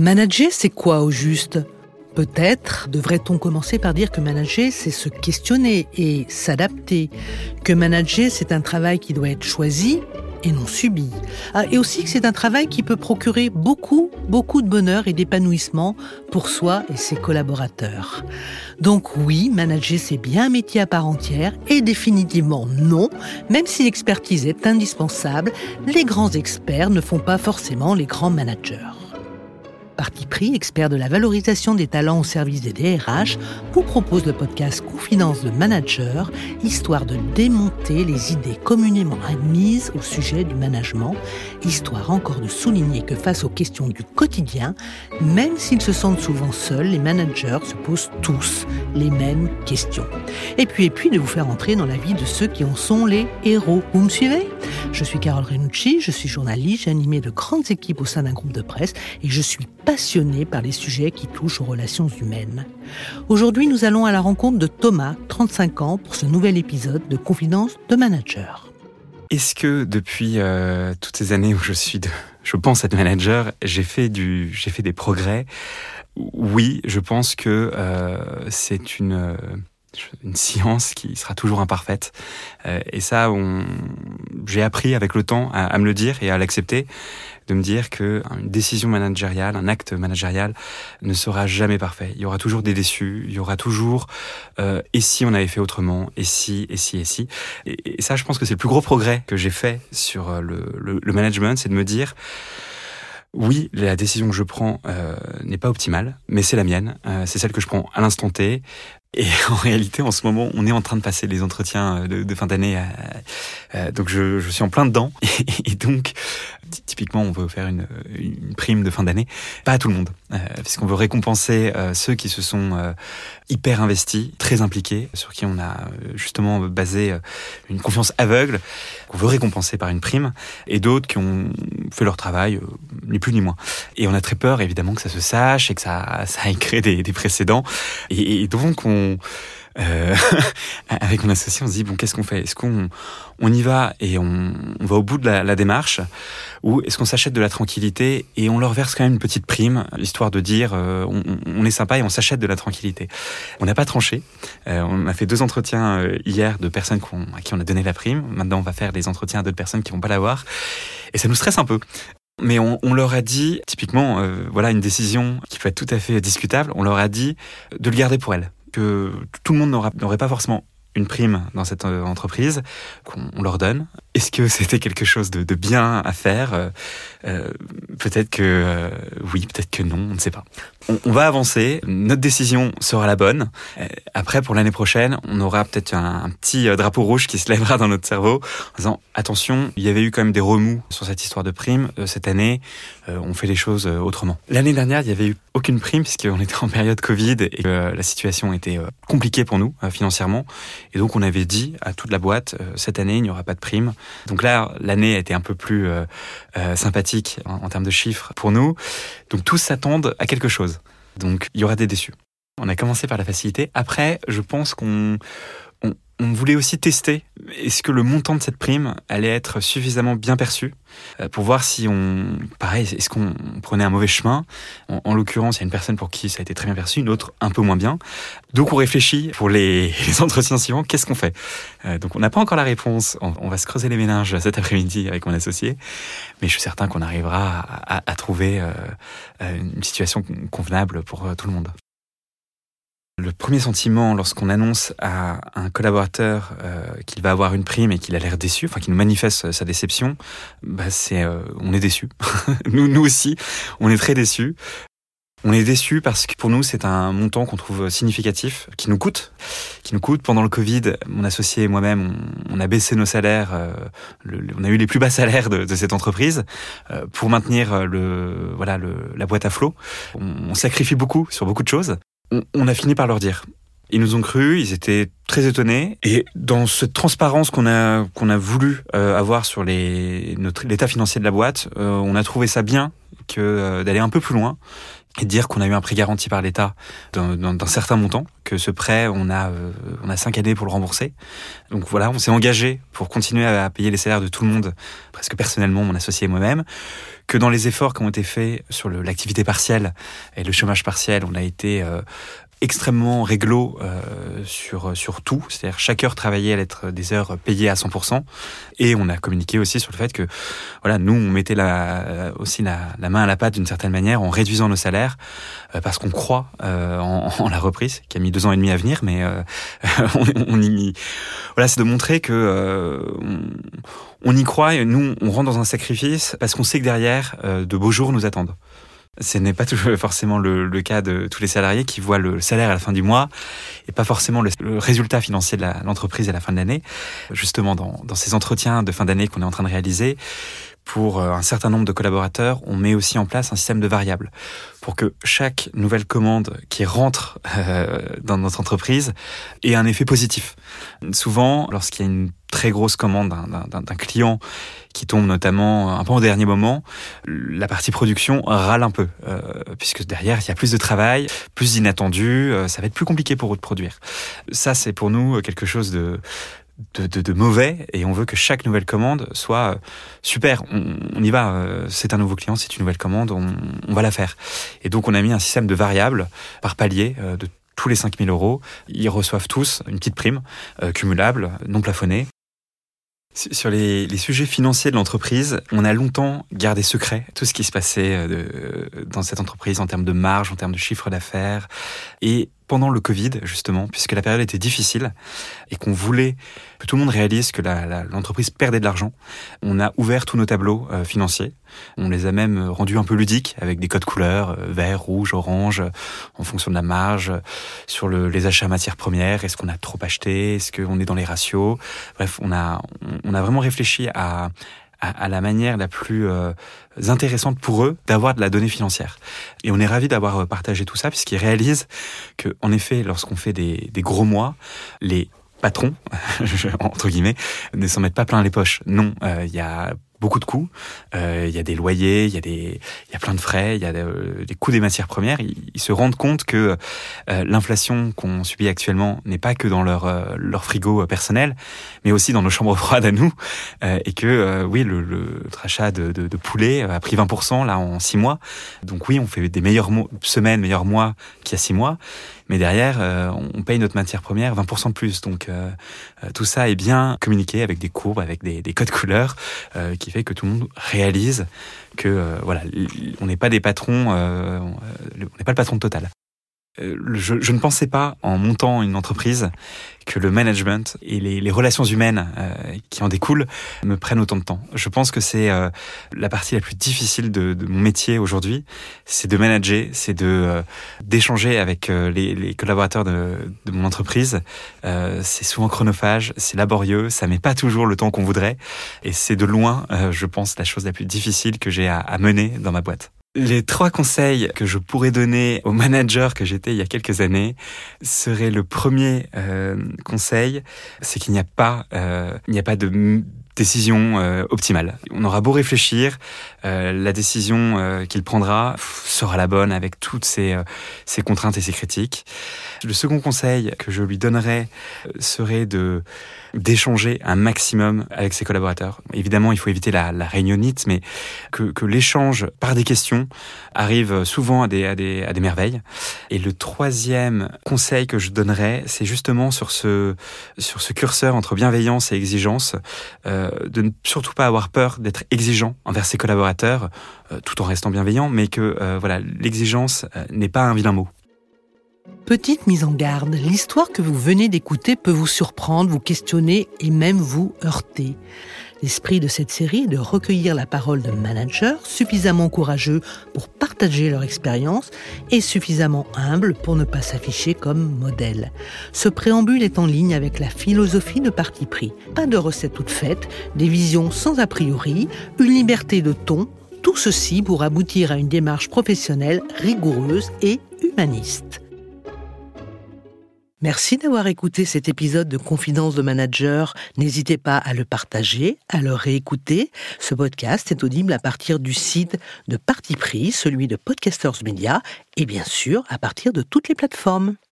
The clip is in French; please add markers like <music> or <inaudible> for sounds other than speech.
Manager, c'est quoi au juste? Peut-être devrait-on commencer par dire que manager, c'est se questionner et s'adapter. Que manager, c'est un travail qui doit être choisi et non subi. Ah, et aussi que c'est un travail qui peut procurer beaucoup, beaucoup de bonheur et d'épanouissement pour soi et ses collaborateurs. Donc oui, manager, c'est bien un métier à part entière et définitivement non, même si l'expertise est indispensable, les grands experts ne font pas forcément les grands managers. Parti pris, expert de la valorisation des talents au service des DRH, vous propose le podcast Confidence de Manager, histoire de démonter les idées communément admises au sujet du management, histoire encore de souligner que face aux questions du quotidien, même s'ils se sentent souvent seuls, les managers se posent tous les mêmes questions. Et puis, et puis de vous faire entrer dans la vie de ceux qui en sont les héros. Vous me suivez? Je suis Carole Renucci, je suis journaliste, j'ai animé de grandes équipes au sein d'un groupe de presse et je suis passionné par les sujets qui touchent aux relations humaines. Aujourd'hui, nous allons à la rencontre de Thomas, 35 ans, pour ce nouvel épisode de Confidence de Manager. Est-ce que depuis euh, toutes ces années où je suis, de, je pense être manager, j'ai fait du, j'ai fait des progrès? Oui, je pense que euh, c'est une euh, une science qui sera toujours imparfaite. Et ça, j'ai appris avec le temps à, me le dire et à l'accepter de me dire que une décision managériale, un acte managérial ne sera jamais parfait. Il y aura toujours des déçus, il y aura toujours euh, et si on avait fait autrement, et si, et si, et si. Et, ça, je pense que c'est le plus gros progrès que j'ai fait sur euh, le, management, c'est de me dire oui, la décision que je prends euh, n'est pas optimale, mais c'est la mienne. C'est celle que je prends à l'instant T. Et <laughs> en réalité, en ce moment, on est en train de passer les entretiens de, fin d'année. Donc, je, suis en plein dedans. <laughs> Et, donc, typiquement, on veut faire une, prime de fin d'année. Pas à tout le monde, euh, puisqu'on veut récompenser euh, ceux qui se sont euh, hyper investis, très impliqués, sur qui on a justement basé une confiance aveugle, qu'on veut récompenser par une prime, et d'autres qui ont fait leur travail, ni plus ni moins. Et on a très peur, évidemment, que ça se sache et que ça, ait créé des, des précédents. Et, et donc, on euh, <laughs> avec mon associé, on se dit bon, qu'est-ce qu'on fait? Est-ce qu'on on y va et on, on va au bout de la, la démarche, ou est-ce qu'on s'achète de la tranquillité et on leur verse quand même une petite prime, histoire de dire euh, on, on, est sympa et on s'achète de la tranquillité. On n'a pas tranché. Euh, on a fait deux entretiens euh, hier de personnes à qui on a donné la prime. Maintenant, on va faire des entretiens à d'autres personnes qui vont pas l'avoir, et ça nous stresse un peu. Mais on, on, leur a dit, typiquement, euh, voilà une décision qui peut être tout à fait discutable, on leur a dit de le garder pour elle que tout le monde n'aurait pas forcément une prime dans cette euh, entreprise qu'on leur donne. Est-ce que c'était quelque chose de, bien à faire euh, euh Peut-être que euh, oui, peut-être que non, on ne sait pas. On, va avancer, notre décision sera la bonne. Après, pour l'année prochaine, on aura peut-être un, petit drapeau rouge qui se lèvera dans notre cerveau en disant attention, il y avait eu quand même des remous sur cette histoire de prime. cette année, on fait les choses autrement. L'année dernière, il n'y avait eu aucune prime puisqu'on était en période Covid et la situation était compliquée pour nous financièrement. Et donc on avait dit à toute la boîte, cette année, il n'y aura pas de prime. Donc là, l'année a été un peu plus euh, euh, sympathique en, en, termes de chiffres pour nous. Donc tous s'attendent à quelque chose. Donc il y aura des déçus. On a commencé par la facilité. Après, je pense qu'on on voulait aussi tester est-ce que le montant de cette prime allait être suffisamment bien perçu euh, pour voir si on, pareil, est-ce qu'on prenait un mauvais chemin. En, en l'occurrence, il y a une personne pour qui ça a été très bien perçu, une autre un peu moins bien. Donc on réfléchit pour les, <laughs> les entretiens suivants, qu'est-ce qu'on fait? Euh, Donc on n'a pas encore la réponse. On, va se creuser les méninges cet après-midi avec mon associé, mais je suis certain qu'on arrivera à trouver euh, une situation convenable pour tout le monde. Le premier sentiment lorsqu'on annonce à un collaborateur euh, qu'il va avoir une prime et qu'il a l'air déçu, enfin qu'il nous manifeste sa déception, bah c'est euh, on est déçu. <laughs> nous, nous aussi, on est très déçus. On est déçu parce que pour nous c'est un montant qu'on trouve significatif, qui nous coûte, qui nous coûte. Pendant le Covid, mon associé et moi-même, on, a baissé nos salaires, euh, on a eu les plus bas salaires de, de cette entreprise euh, pour maintenir le voilà le, la boîte à flot. On sacrifie beaucoup sur beaucoup de choses on, a fini par leur dire. Ils nous ont cru, ils étaient très étonnés. Et dans cette transparence qu'on a a voulu euh, avoir sur l'état financier de la boîte, euh, on a trouvé ça bien que euh, d'aller un peu plus loin et dire qu'on a eu un prêt garanti par l'État d'un certain montant, que ce prêt on a euh, on a cinq années pour le rembourser. Donc voilà, on s'est engagé pour continuer à payer les salaires de tout le monde, presque personnellement, mon associé et moi-même que dans les efforts qui ont été faits sur l'activité partielle et le chômage partiel, on a été extrêmement réglo euh, sur, sur tout. C'est-à-dire chaque heure travaillée allait être des heures payées à 100%. Et on a communiqué aussi sur le fait que voilà, nous, on mettait la, aussi la, la main à la pâte d'une certaine manière en réduisant nos salaires euh, parce qu'on croit euh, en, en, la reprise qui a mis deux ans et demi à venir. Mais euh, <laughs> on, on, y... Voilà, c'est de montrer que on, on, y croit et nous, on rentre dans un sacrifice parce qu'on sait que derrière, de beaux jours nous attendent. Ce n'est pas toujours forcément le, cas de tous les salariés qui voient le salaire à la fin du mois et pas forcément le, résultat financier de l'entreprise à la fin de l'année. Justement, dans, ces entretiens de fin d'année qu'on est en train de réaliser, pour euh, un certain nombre de collaborateurs, on met aussi en place un système de variables pour que chaque nouvelle commande qui rentre euh, dans notre entreprise ait un effet positif. Souvent, lorsqu'il y a une très grosse commande d'un client qui tombe notamment un peu au dernier moment, la partie production râle un peu, euh, puisque derrière, il y a plus de travail, plus d'inattendus, euh, ça va être plus compliqué pour eux de produire. Ça, c'est pour nous quelque chose de, de, mauvais et on veut que chaque nouvelle commande soit euh, super. On, y va. Euh, c'est un nouveau client, c'est une nouvelle commande, on, va la faire. Et donc on a mis un système de variables par palier euh, de tous les 5000 euros. Ils reçoivent tous une petite prime cumulable, non plafonnée. Sur les, sujets financiers de l'entreprise, on a longtemps gardé secret tout ce qui se passait dans cette entreprise en termes de marge, en termes de chiffre d'affaires. Et pendant le Covid, justement, puisque la période était difficile et qu'on voulait que tout le monde réalise que l'entreprise perdait de l'argent, on a ouvert tous nos tableaux euh, financiers. On les a même rendus un peu ludiques avec des codes couleurs, euh, vert, rouge, orange, en fonction de la marge, sur le, les achats matières premières. Est-ce qu'on a trop acheté? Est-ce qu'on est dans les ratios? Bref, on a, on a vraiment réfléchi à, à, à, la manière la plus euh, intéressante pour eux d'avoir de la donnée financière. Et on est ravi d'avoir euh, partagé tout ça puisqu'ils réalisent que, en effet, lorsqu'on fait des, des gros mois, les patrons, <laughs> entre guillemets, ne s'en mettent pas plein les poches. Non, euh, il y a beaucoup de coûts. Euh, il y a des loyers, il y a des, il y a plein de frais, il y a euh, des coûts des matières premières. Ils, se rendent compte que euh, l'inflation qu'on subit actuellement n'est pas que dans leur euh, leur frigo personnel, mais aussi dans nos chambres <laughs> froides à nous, et que oui, le, le achat de, de, de, poulet a pris 20% là en six mois. Donc oui, on fait des meilleures semaines, meilleurs mois qu'il y a six mois, mais derrière, on paye notre matière première 20% de plus. Donc tout ça est bien communiqué avec des courbes, avec des, des codes couleurs qui fait que tout le monde réalise que euh, voilà, on n'est pas des patrons, euh, on n'est pas le patron total. Euh, je, je, ne pensais pas, en montant une entreprise, que le management et les, les relations humaines euh, qui en découlent me prennent autant de temps. Je pense que c'est euh, la partie la plus difficile de, de mon métier aujourd'hui, c'est de manager, c'est de euh, d'échanger avec les, les, collaborateurs de, de, mon entreprise. c'est souvent chronophage, c'est laborieux, ça met pas toujours le temps qu'on voudrait, et c'est de loin, je pense, la chose la plus difficile que j'ai à, à mener dans ma boîte. Les trois conseils que je pourrais donner au manager que j'étais il y a quelques années serait le premier euh, conseil, c'est qu'il n'y a pas, euh, il n'y a pas de décision euh, optimale. On aura beau réfléchir, euh, la décision euh, qu'il prendra sera la bonne avec toutes ses, ses, contraintes et ses critiques. Le second conseil que je lui donnerais serait de d'échanger un maximum avec ses collaborateurs. Évidemment, il faut éviter la, la réunionnite, mais que, l'échange par des questions arrive souvent à des, à, des, à des merveilles. Et le troisième conseil que je donnerais, c'est justement sur ce, sur ce curseur entre bienveillance et exigence. De ne surtout pas avoir peur d'être exigeant envers ses collaborateurs, euh, tout en restant bienveillant, mais que euh, voilà, l'exigence n'est pas un vilain mot. Petite mise en garde, l'histoire que vous venez d'écouter peut vous surprendre, vous questionner et même vous heurter. L'esprit de cette série est de recueillir la parole de managers suffisamment courageux pour partager leur expérience et suffisamment humbles pour ne pas s'afficher comme modèle. Ce préambule est en ligne avec la philosophie de parti pris. Pas de recettes toutes faites, des visions sans a priori, une liberté de ton, tout ceci pour aboutir à une démarche professionnelle rigoureuse et humaniste. Merci d'avoir écouté cet épisode de Confidence de Manager. N'hésitez pas à le partager, à le réécouter. Ce podcast est audible à partir du site de Parti Pris, celui de Podcasters Media, et bien sûr à partir de toutes les plateformes.